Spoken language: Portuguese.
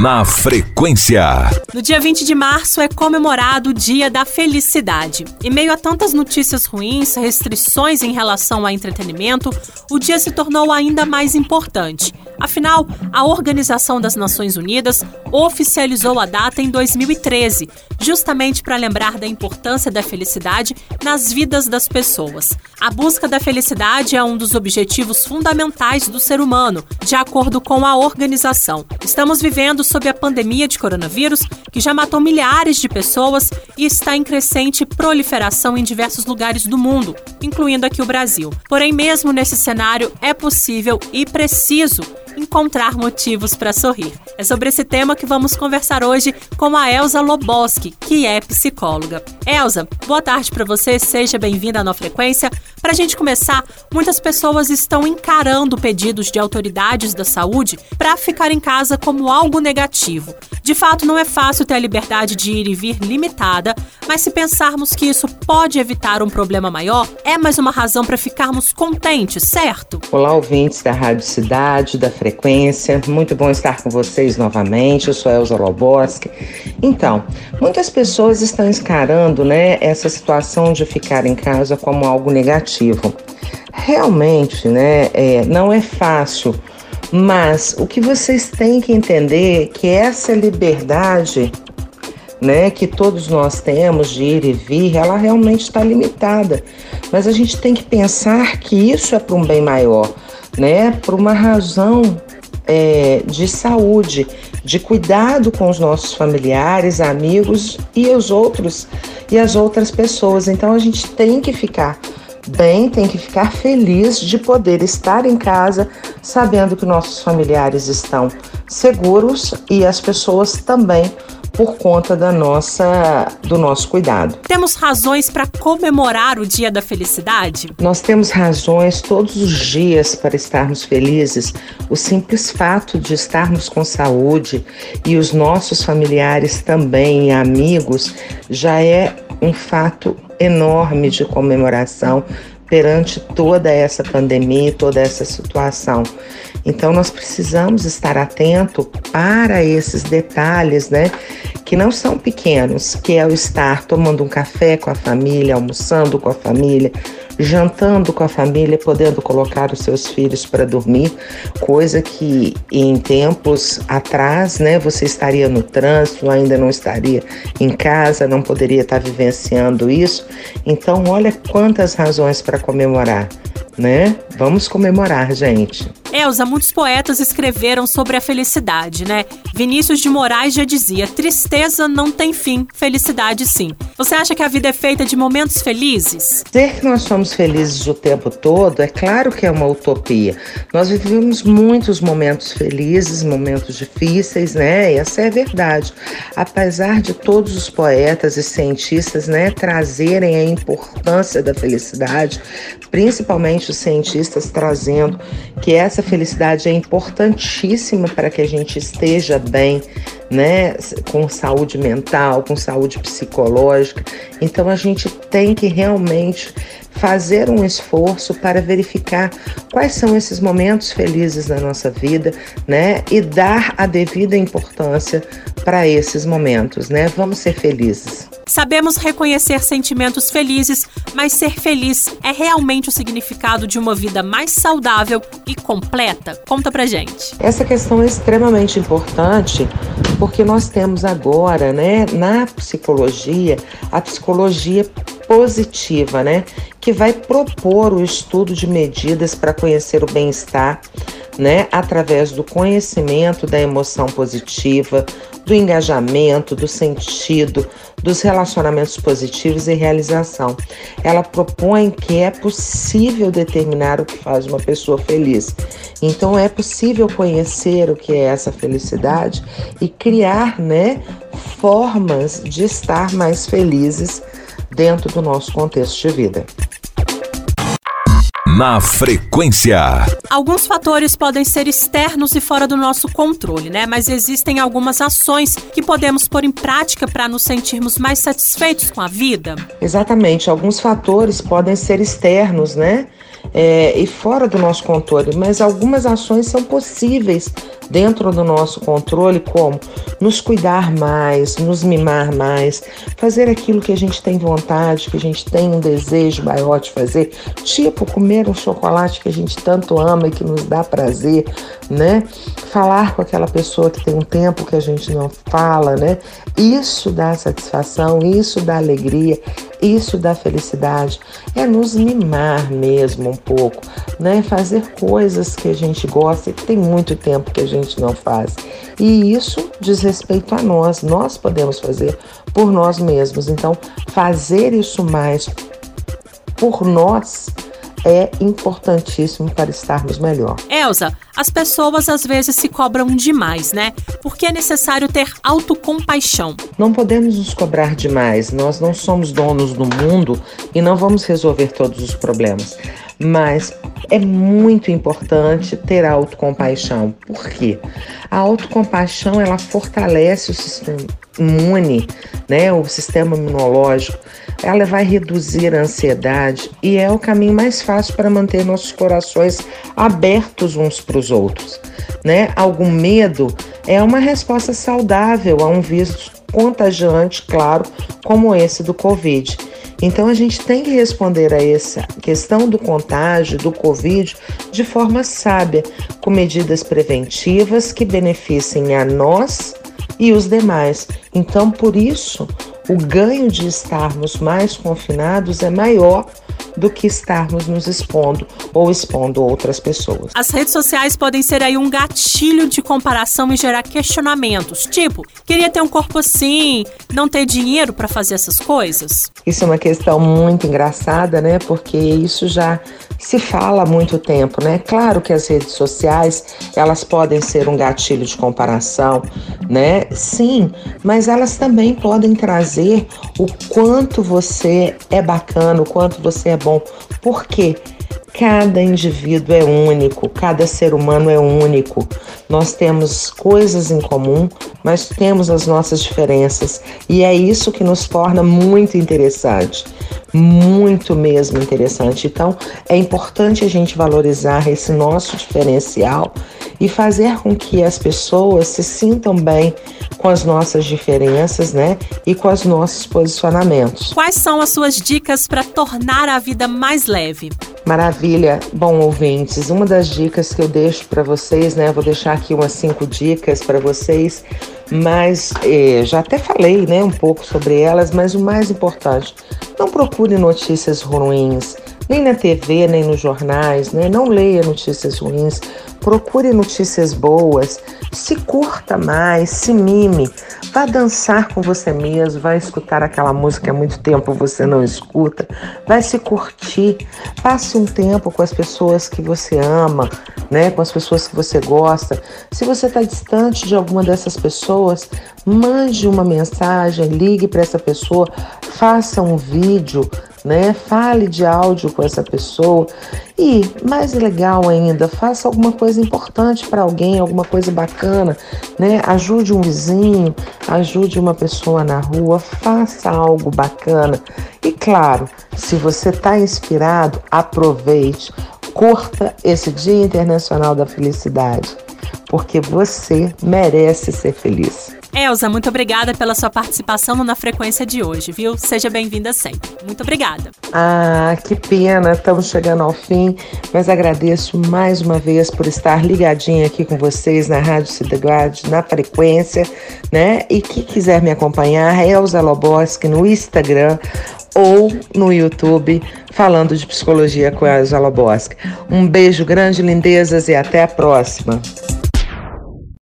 Na frequência. No dia 20 de março é comemorado o Dia da Felicidade. Em meio a tantas notícias ruins, restrições em relação ao entretenimento, o dia se tornou ainda mais importante. Afinal, a Organização das Nações Unidas oficializou a data em 2013, justamente para lembrar da importância da felicidade nas vidas das pessoas. A busca da felicidade é um dos objetivos fundamentais do ser humano, de acordo com a organização. Estamos vivendo sob a pandemia de coronavírus, que já matou milhares de pessoas e está em crescente proliferação em diversos lugares do mundo, incluindo aqui o Brasil. Porém, mesmo nesse cenário, é possível e preciso encontrar motivos para sorrir. É sobre esse tema que vamos conversar hoje com a Elza Loboski, que é psicóloga. Elza, boa tarde para você, seja bem-vinda à No Frequência. Para a gente começar, muitas pessoas estão encarando pedidos de autoridades da saúde para ficar em casa como algo negativo. De fato, não é fácil ter a liberdade de ir e vir limitada, mas se pensarmos que isso pode evitar um problema maior, é mais uma razão para ficarmos contentes, certo? Olá, ouvintes da Rádio Cidade, da Frequência. Muito bom estar com vocês novamente. Eu sou Elza Loboski. Então, muitas pessoas estão encarando né, essa situação de ficar em casa como algo negativo. Realmente, né, é, não é fácil mas o que vocês têm que entender é que essa liberdade, né, que todos nós temos de ir e vir, ela realmente está limitada. Mas a gente tem que pensar que isso é para um bem maior, né, por uma razão é, de saúde, de cuidado com os nossos familiares, amigos e os outros e as outras pessoas. Então a gente tem que ficar bem, tem que ficar feliz de poder estar em casa, sabendo que nossos familiares estão seguros e as pessoas também por conta da nossa do nosso cuidado. Temos razões para comemorar o Dia da Felicidade? Nós temos razões todos os dias para estarmos felizes. O simples fato de estarmos com saúde e os nossos familiares também, amigos, já é um fato enorme de comemoração perante toda essa pandemia toda essa situação. Então nós precisamos estar atento para esses detalhes, né, que não são pequenos, que é o estar tomando um café com a família, almoçando com a família, jantando com a família, podendo colocar os seus filhos para dormir, coisa que em tempos atrás, né, você estaria no trânsito, ainda não estaria em casa, não poderia estar vivenciando isso. Então, olha quantas razões para comemorar, né? Vamos comemorar, gente. Elza, muitos poetas escreveram sobre a felicidade, né? Vinícius de Moraes já dizia: tristeza não tem fim, felicidade sim. Você acha que a vida é feita de momentos felizes? Dizer que nós somos felizes o tempo todo é claro que é uma utopia. Nós vivemos muitos momentos felizes, momentos difíceis, né? E essa é a verdade. Apesar de todos os poetas e cientistas, né, trazerem a importância da felicidade, principalmente os cientistas trazendo que essa essa felicidade é importantíssima para que a gente esteja bem, né, com saúde mental, com saúde psicológica. Então a gente tem que realmente fazer um esforço para verificar quais são esses momentos felizes na nossa vida, né, e dar a devida importância para esses momentos, né? Vamos ser felizes. Sabemos reconhecer sentimentos felizes, mas ser feliz é realmente o significado de uma vida mais saudável e completa? Conta pra gente. Essa questão é extremamente importante porque nós temos agora, né, na psicologia, a psicologia positiva, né, que vai propor o estudo de medidas para conhecer o bem-estar, né, através do conhecimento da emoção positiva, do engajamento, do sentido, dos relacionamentos positivos e realização. Ela propõe que é possível determinar o que faz uma pessoa feliz. Então é possível conhecer o que é essa felicidade e criar, né, formas de estar mais felizes dentro do nosso contexto de vida. Na frequência. Alguns fatores podem ser externos e fora do nosso controle, né? Mas existem algumas ações que podemos pôr em prática para nos sentirmos mais satisfeitos com a vida. Exatamente. Alguns fatores podem ser externos, né? É, e fora do nosso controle, mas algumas ações são possíveis dentro do nosso controle, como nos cuidar mais, nos mimar mais, fazer aquilo que a gente tem vontade, que a gente tem um desejo maior de fazer, tipo comer um chocolate que a gente tanto ama e que nos dá prazer, né? Falar com aquela pessoa que tem um tempo que a gente não fala, né? Isso dá satisfação, isso dá alegria, isso dá felicidade. É nos mimar mesmo um pouco, né? Fazer coisas que a gente gosta e que tem muito tempo que a gente não faz. E isso diz respeito a nós, nós podemos fazer por nós mesmos. Então, fazer isso mais por nós é importantíssimo para estarmos melhor. Elsa, as pessoas às vezes se cobram demais, né? Porque é necessário ter autocompaixão. Não podemos nos cobrar demais. Nós não somos donos do mundo e não vamos resolver todos os problemas. Mas é muito importante ter autocompaixão. Por quê? A autocompaixão ela fortalece o sistema imune, né, o sistema imunológico. Ela vai reduzir a ansiedade e é o caminho mais fácil para manter nossos corações abertos uns para os outros, né? Algum medo é uma resposta saudável a um vírus contagiante, claro, como esse do Covid. Então a gente tem que responder a essa questão do contágio, do Covid, de forma sábia, com medidas preventivas que beneficiem a nós e os demais. Então, por isso, o ganho de estarmos mais confinados é maior do que estarmos nos expondo ou expondo outras pessoas. As redes sociais podem ser aí um gatilho de comparação e gerar questionamentos, tipo, queria ter um corpo assim, não ter dinheiro para fazer essas coisas? Isso é uma questão muito engraçada, né? Porque isso já se fala há muito tempo, né? Claro que as redes sociais, elas podem ser um gatilho de comparação, né? Sim, mas elas também podem trazer o quanto você é bacana, o quanto você é bom. Por quê? Cada indivíduo é único, cada ser humano é único. Nós temos coisas em comum, mas temos as nossas diferenças. E é isso que nos torna muito interessante muito mesmo interessante. Então, é importante a gente valorizar esse nosso diferencial e fazer com que as pessoas se sintam bem com as nossas diferenças, né? E com os nossos posicionamentos. Quais são as suas dicas para tornar a vida mais leve? Maravilha. Bom, ouvintes, uma das dicas que eu deixo para vocês, né? Vou deixar aqui umas cinco dicas para vocês, mas eh, já até falei, né, um pouco sobre elas, mas o mais importante, não procure notícias ruins, nem na TV, nem nos jornais, né? Não leia notícias ruins, procure notícias boas, se curta mais, se mime, vá dançar com você mesmo, vai escutar aquela música que há muito tempo você não escuta, vai se curtir, passe um tempo com as pessoas que você ama, né, com as pessoas que você gosta. Se você está distante de alguma dessas pessoas, mande uma mensagem, ligue para essa pessoa, faça um vídeo, né? Fale de áudio com essa pessoa e, mais legal ainda, faça alguma coisa importante para alguém, alguma coisa bacana, né? Ajude um vizinho, ajude uma pessoa na rua, faça algo bacana. E claro, se você está inspirado, aproveite, curta esse Dia Internacional da Felicidade, porque você merece ser feliz. Elza, muito obrigada pela sua participação Na Frequência de hoje, viu? Seja bem-vinda sempre. Muito obrigada. Ah, que pena, estamos chegando ao fim, mas agradeço mais uma vez por estar ligadinha aqui com vocês na Rádio Cidade, na frequência, né? E que quiser me acompanhar, Elza Loboski no Instagram ou no YouTube, falando de psicologia com a Elza Loboski. Um beijo grande, lindezas, e até a próxima.